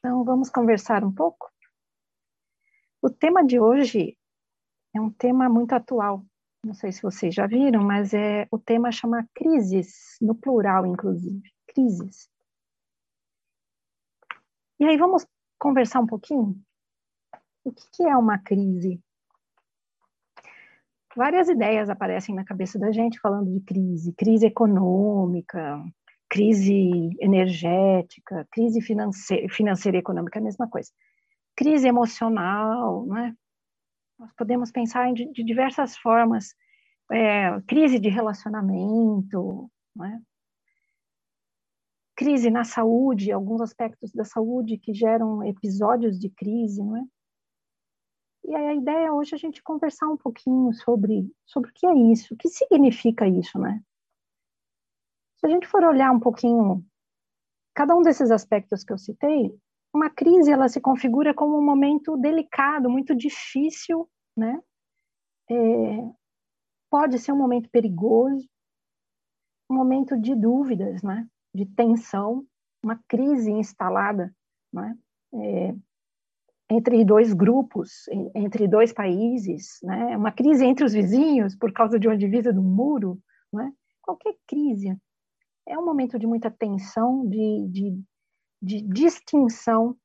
Então, vamos conversar um pouco? O tema de hoje é um tema muito atual. Não sei se vocês já viram, mas é o tema chama crises, no plural, inclusive. Crises. E aí, vamos conversar um pouquinho? O que é uma crise? Várias ideias aparecem na cabeça da gente falando de crise, crise econômica, crise energética, crise financeira, financeira e econômica, é a mesma coisa. Crise emocional, né? Nós podemos pensar de, de diversas formas. É, crise de relacionamento, né? crise na saúde, alguns aspectos da saúde que geram episódios de crise, não é? E aí a ideia hoje é a gente conversar um pouquinho sobre, sobre o que é isso, o que significa isso, né? Se a gente for olhar um pouquinho cada um desses aspectos que eu citei, uma crise ela se configura como um momento delicado, muito difícil, né? É, pode ser um momento perigoso, um momento de dúvidas, né? De tensão, uma crise instalada, né? É, entre dois grupos, entre dois países, né? Uma crise entre os vizinhos por causa de uma divisa do muro, né? Qualquer crise é um momento de muita tensão, de, de, de distinção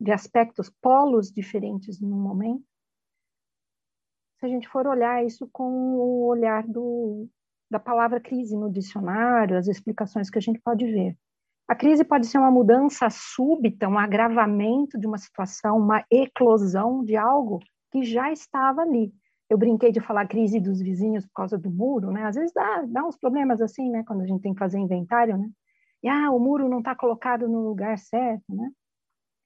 de aspectos, polos diferentes no momento. Se a gente for olhar isso com o olhar do, da palavra crise no dicionário, as explicações que a gente pode ver. A crise pode ser uma mudança súbita, um agravamento de uma situação, uma eclosão de algo que já estava ali eu brinquei de falar crise dos vizinhos por causa do muro, né? Às vezes dá, dá uns problemas assim, né? Quando a gente tem que fazer inventário, né? E, ah, o muro não está colocado no lugar certo, né?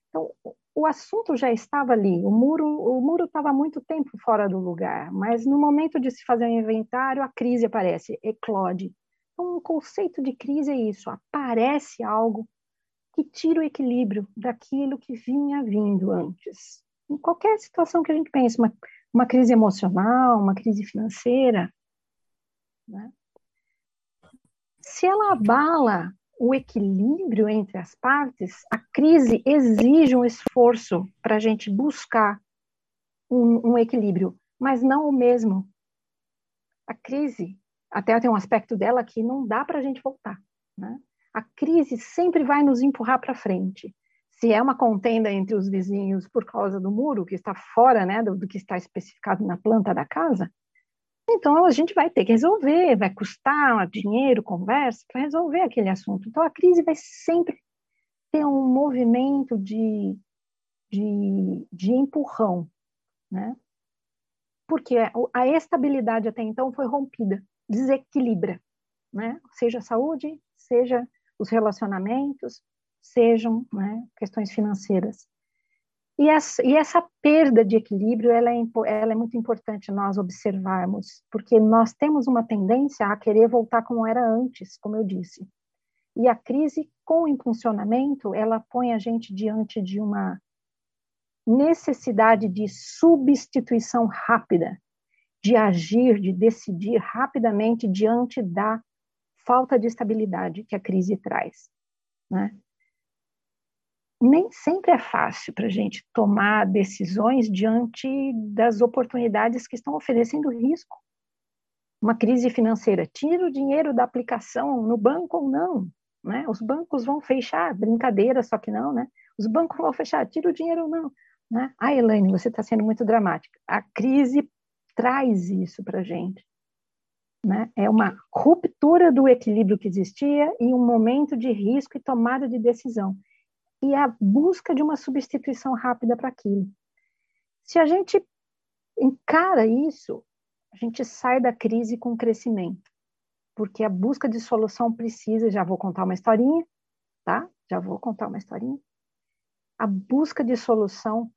Então, o assunto já estava ali, o muro o muro estava há muito tempo fora do lugar, mas no momento de se fazer um inventário, a crise aparece, eclode. Então, o conceito de crise é isso, aparece algo que tira o equilíbrio daquilo que vinha vindo antes. Em qualquer situação que a gente pense, uma uma crise emocional, uma crise financeira, né? se ela abala o equilíbrio entre as partes, a crise exige um esforço para a gente buscar um, um, equilíbrio, mas não o mesmo. A crise, até tem um aspecto dela que não dá para a gente voltar. Né? A crise sempre vai nos empurrar para frente se é uma contenda entre os vizinhos por causa do muro, que está fora né, do, do que está especificado na planta da casa, então a gente vai ter que resolver, vai custar dinheiro, conversa, para resolver aquele assunto. Então a crise vai sempre ter um movimento de, de, de empurrão, né? Porque a estabilidade até então foi rompida, desequilibra, né? Seja a saúde, seja os relacionamentos, sejam né, questões financeiras. E essa, e essa, perda de equilíbrio, ela é, ela é muito importante nós observarmos, porque nós temos uma tendência a querer voltar como era antes, como eu disse. E a crise com o impulsionamento, ela põe a gente diante de uma necessidade de substituição rápida, de agir, de decidir rapidamente diante da falta de estabilidade que a crise traz. Né? Nem sempre é fácil para a gente tomar decisões diante das oportunidades que estão oferecendo risco. Uma crise financeira, tira o dinheiro da aplicação no banco ou não, né? Os bancos vão fechar, brincadeira, só que não, né? Os bancos vão fechar, tira o dinheiro ou não, né? Ah, Elaine, você está sendo muito dramática. A crise traz isso para a gente, né? É uma ruptura do equilíbrio que existia e um momento de risco e tomada de decisão e a busca de uma substituição rápida para aquilo. Se a gente encara isso, a gente sai da crise com crescimento, porque a busca de solução precisa, já vou contar uma historinha, tá? Já vou contar uma historinha. A busca de solução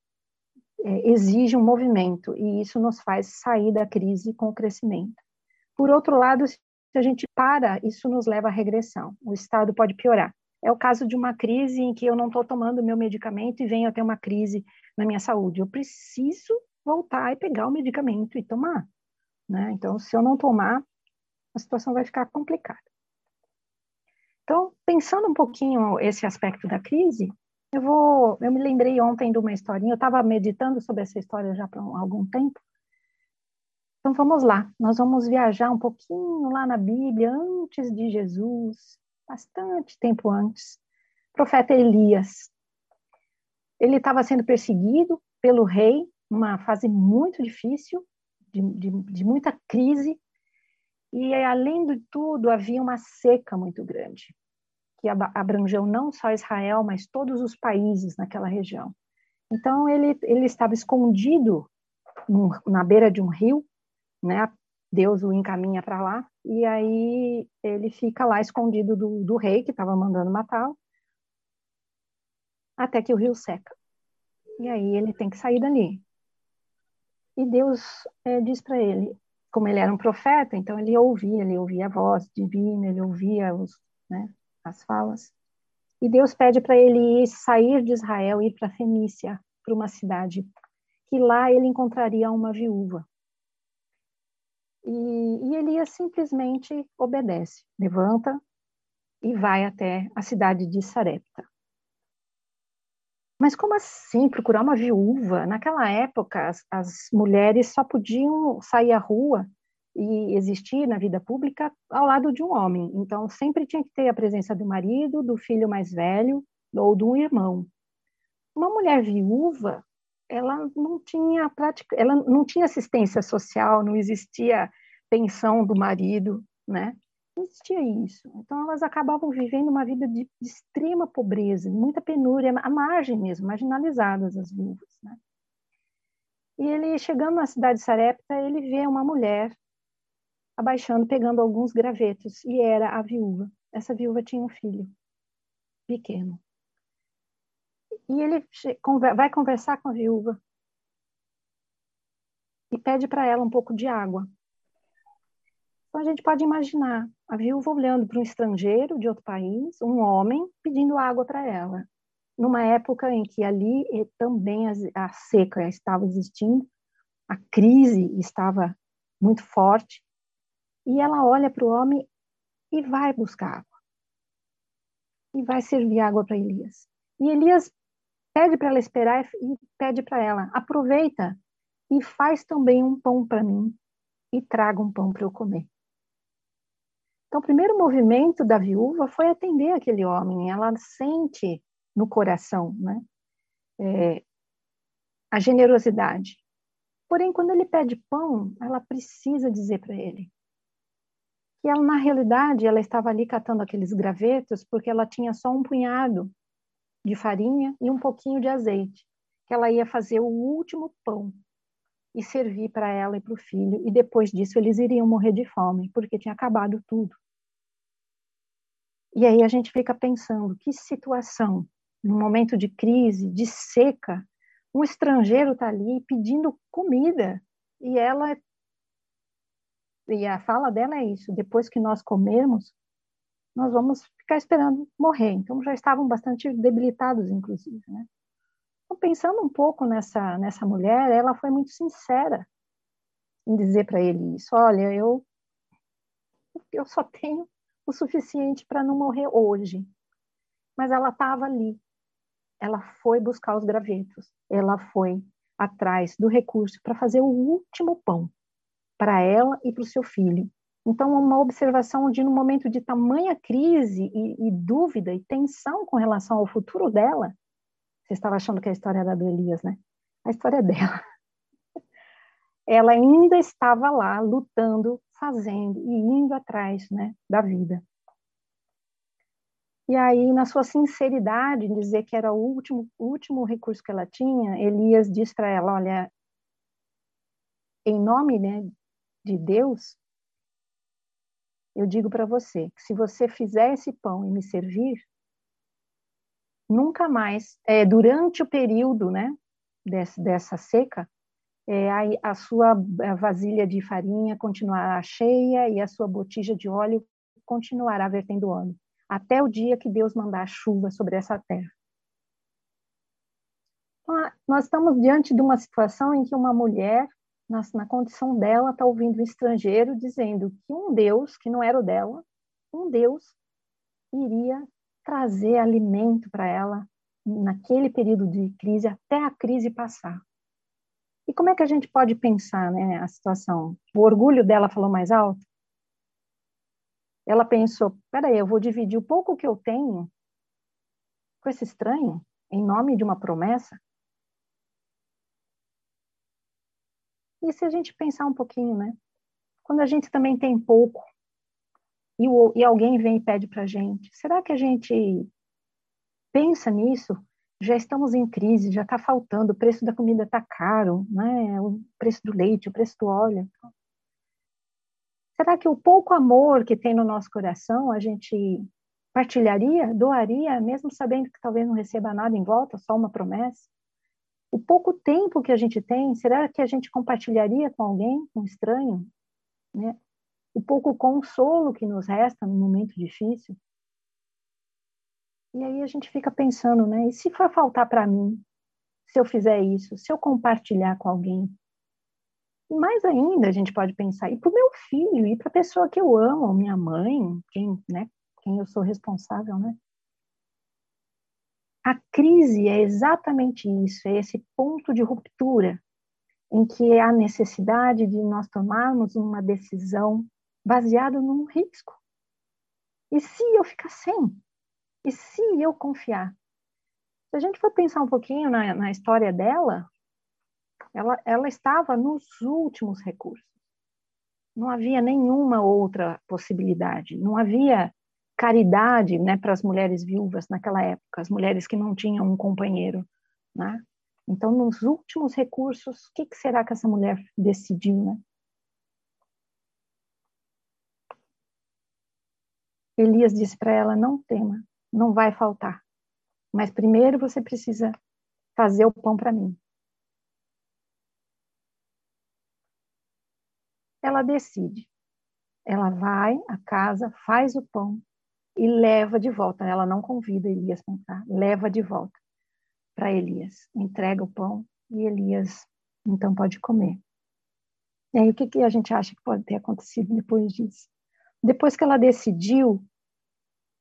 é, exige um movimento e isso nos faz sair da crise com crescimento. Por outro lado, se a gente para, isso nos leva à regressão. O estado pode piorar. É o caso de uma crise em que eu não estou tomando meu medicamento e venho a ter uma crise na minha saúde. Eu preciso voltar e pegar o medicamento e tomar. Né? Então, se eu não tomar, a situação vai ficar complicada. Então, pensando um pouquinho esse aspecto da crise, Eu vou, eu me lembrei ontem de uma historinha, eu estava meditando sobre essa história já por algum tempo. Então vamos lá, nós vamos viajar um pouquinho lá na Bíblia, antes de Jesus, bastante tempo antes. O profeta Elias. Ele estava sendo perseguido pelo rei, uma fase muito difícil, de, de, de muita crise, e além de tudo havia uma seca muito grande que abrangeu não só Israel, mas todos os países naquela região. Então ele ele estava escondido na beira de um rio, né? Deus o encaminha para lá e aí ele fica lá escondido do, do rei que estava mandando matá-lo, até que o rio seca. E aí ele tem que sair dali. E Deus é, diz para ele, como ele era um profeta, então ele ouvia, ele ouvia a voz divina, ele ouvia os, né, as falas. E Deus pede para ele ir, sair de Israel, ir para Fenícia, para uma cidade, que lá ele encontraria uma viúva. E, e Elias simplesmente obedece, levanta e vai até a cidade de Sarepta. Mas como assim procurar uma viúva? Naquela época, as, as mulheres só podiam sair à rua e existir na vida pública ao lado de um homem. Então, sempre tinha que ter a presença do marido, do filho mais velho ou do irmão. Uma mulher viúva, ela não tinha prática, ela não tinha assistência social, não existia pensão do marido, né? Não existia isso. Então, elas acabavam vivendo uma vida de, de extrema pobreza, muita penúria, à margem mesmo, marginalizadas as viúvas, né? E ele, chegando na cidade de Sarepta, ele vê uma mulher abaixando, pegando alguns gravetos, e era a viúva. Essa viúva tinha um filho pequeno. E ele vai conversar com a viúva e pede para ela um pouco de água. Então a gente pode imaginar a viúva olhando para um estrangeiro de outro país, um homem, pedindo água para ela. Numa época em que ali também a seca estava existindo, a crise estava muito forte, e ela olha para o homem e vai buscar água. E vai servir água para Elias. E Elias pede para ela esperar e pede para ela: aproveita e faz também um pão para mim e traga um pão para eu comer. Então, o primeiro movimento da viúva foi atender aquele homem. Ela sente no coração, né, é, a generosidade. Porém, quando ele pede pão, ela precisa dizer para ele: e ela, na realidade, ela estava ali catando aqueles gravetos porque ela tinha só um punhado de farinha e um pouquinho de azeite, que ela ia fazer o último pão e servir para ela e para o filho, e depois disso eles iriam morrer de fome, porque tinha acabado tudo. E aí a gente fica pensando, que situação, num momento de crise, de seca, um estrangeiro está ali pedindo comida, e ela e a fala dela é isso: depois que nós comermos, nós vamos ficar esperando morrer. Então já estavam bastante debilitados, inclusive, né? Então, pensando um pouco nessa nessa mulher, ela foi muito sincera em dizer para ele isso: olha, eu eu só tenho o suficiente para não morrer hoje. Mas ela estava ali. Ela foi buscar os gravetos. Ela foi atrás do recurso para fazer o último pão para ela e para o seu filho. Então, uma observação de, no momento de tamanha crise e, e, dúvida e tensão com relação ao futuro dela, você estava achando que a história era do Elias, né? A história é dela. Ela ainda estava lá lutando, fazendo e indo atrás, né, da vida. E aí, na sua sinceridade, em dizer que era o último, último recurso que ela tinha, Elias diz para ela: Olha, em nome né, de Deus, eu digo para você que se você fizer esse pão e me servir, nunca mais, é, durante o período né, desse, dessa seca, é, a, a, sua vasilha de farinha continuará cheia e a sua botija de óleo continuará vertendo óleo, até o dia que Deus mandar chuva sobre essa terra. Então, nós estamos diante de uma situação em que uma mulher na, na condição dela, está ouvindo um estrangeiro dizendo que um Deus, que não era o dela, um Deus iria trazer alimento para ela naquele período de crise até a crise passar. E como é que a gente pode pensar né, a situação? O orgulho dela falou mais alto? Ela pensou: peraí, eu vou dividir o pouco que eu tenho com esse estranho em nome de uma promessa? E se a gente pensar um pouquinho, né? Quando a gente também tem pouco e, o, e alguém vem e pede para a gente, será que a gente pensa nisso? Já estamos em crise, já está faltando, o preço da comida está caro, né? o preço do leite, o preço do óleo. Será que o pouco amor que tem no nosso coração a gente partilharia, doaria, mesmo sabendo que talvez não receba nada em volta, só uma promessa? O pouco tempo que a gente tem, será que a gente compartilharia com alguém, com um estranho? Né? O pouco consolo que nos resta no momento difícil? E aí a gente fica pensando, né? E se for faltar para mim, se eu fizer isso, se eu compartilhar com alguém? E mais ainda, a gente pode pensar, e para o meu filho, e para a pessoa que eu amo, minha mãe, quem, né, quem eu sou responsável, né? A crise é exatamente isso, é esse ponto de ruptura em que há necessidade de nós tomarmos uma decisão baseada num risco. E se eu ficar sem? E se eu confiar? Se a gente for pensar um pouquinho na, na história dela, ela, ela estava nos últimos recursos. Não havia nenhuma outra possibilidade. Não havia caridade né, para as mulheres viúvas naquela época, as mulheres que não tinham um companheiro. Né? Então, nos últimos recursos, o que, que será que essa mulher decidiu? Né? Elias disse para ela: não tema, não vai faltar. Mas primeiro você precisa fazer o pão para mim. Ela decide. Ela vai à casa, faz o pão e leva de volta. Ela não convida Elias para entrar, leva de volta para Elias. Entrega o pão e Elias então pode comer. E aí o que, que a gente acha que pode ter acontecido depois disso? Depois que ela decidiu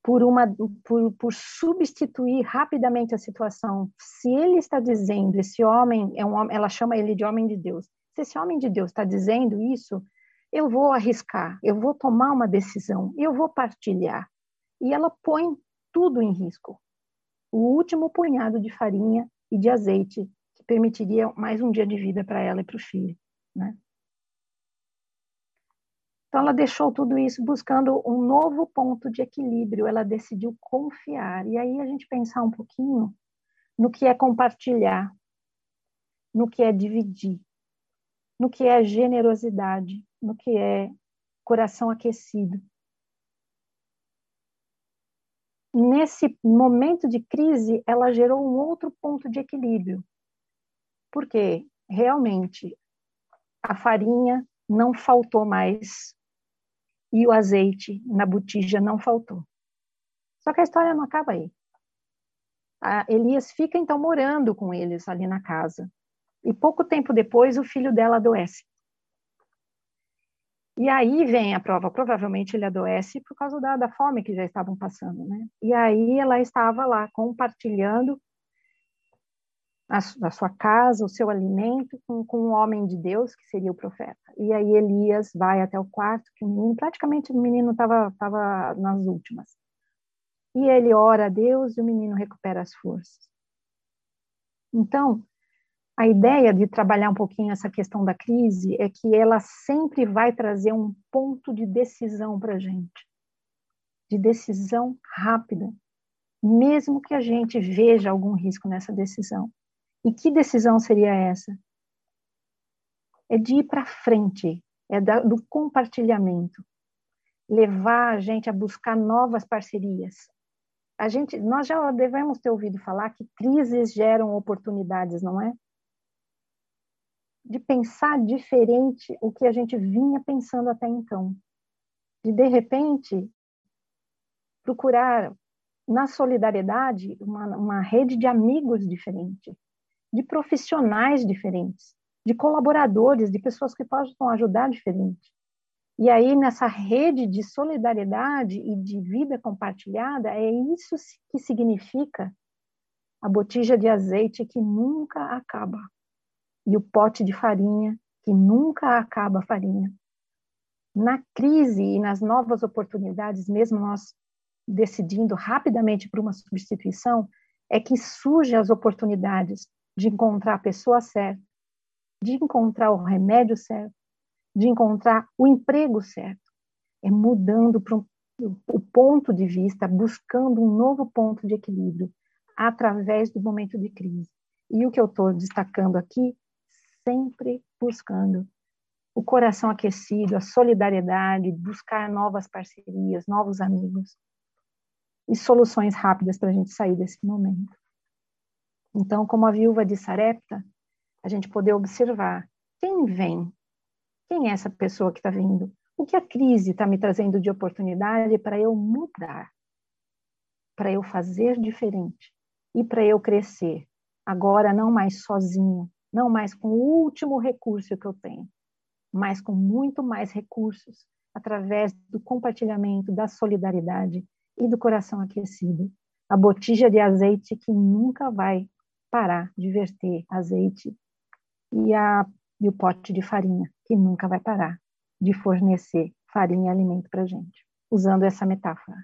por, uma, por, por substituir rapidamente a situação. Se ele está dizendo, esse homem é um ela chama ele de homem de Deus. Se esse homem de Deus está dizendo isso, eu vou arriscar, eu vou tomar uma decisão, eu vou partilhar. E ela põe tudo em risco. O último punhado de farinha e de azeite que permitiria mais um dia de vida para ela e para o filho, né? Então, ela deixou tudo isso buscando um novo ponto de equilíbrio, ela decidiu confiar. E aí a gente pensar um pouquinho no que é compartilhar, no que é dividir, no que é generosidade, no que é coração aquecido. Nesse momento de crise, ela gerou um outro ponto de equilíbrio, porque realmente a farinha não faltou mais e o azeite na botija não faltou. Só que a história não acaba aí. A Elias fica então morando com eles ali na casa. E pouco tempo depois o filho dela adoece. E aí vem a prova, provavelmente ele adoece por causa da, da fome que já estavam passando, né? E aí ela estava lá compartilhando a, a sua casa, o seu alimento com, com um homem de Deus, que seria o profeta. E aí Elias vai até o quarto, que o menino, praticamente o menino estava tava nas últimas. E ele ora a Deus e o menino recupera as forças. Então, a ideia de trabalhar um pouquinho essa questão da crise é que ela sempre vai trazer um ponto de decisão para a gente, de decisão rápida, mesmo que a gente veja algum risco nessa decisão. E que decisão seria essa? É de ir para frente, é do compartilhamento, levar a gente a buscar novas parcerias. A gente, nós já devemos ter ouvido falar que crises geram oportunidades, não é? De pensar diferente o que a gente vinha pensando até então. De, de repente, procurar na solidariedade uma, uma rede de amigos diferente, de profissionais diferentes, de colaboradores, de pessoas que possam ajudar diferente. E aí, nessa rede de solidariedade e de vida compartilhada, é isso que significa a botija de azeite que nunca acaba, e o pote de farinha que nunca acaba a farinha. Na crise e nas novas oportunidades, mesmo nós decidindo rapidamente por uma substituição, é que surgem as oportunidades de encontrar a pessoa certa, de encontrar o remédio certo, de encontrar o emprego certo. É mudando o ponto de vista, buscando um novo ponto de equilíbrio através do momento de crise. E o que eu estou destacando aqui, sempre buscando o coração aquecido, a solidariedade, buscar novas parcerias, novos amigos e soluções rápidas para a gente sair desse momento. Então, como a viúva de Sarepta, a gente poder observar quem vem, quem é essa pessoa que está vindo, o que a crise está me trazendo de oportunidade para eu mudar, para eu fazer diferente e para eu crescer. Agora, não mais sozinho, não mais com o último recurso que eu tenho, mas com muito mais recursos através do compartilhamento, da solidariedade e do coração aquecido. A botija de azeite que nunca vai parar de verter azeite e, a, e o pote de farinha, que nunca vai parar de fornecer farinha e alimento para gente, usando essa metáfora.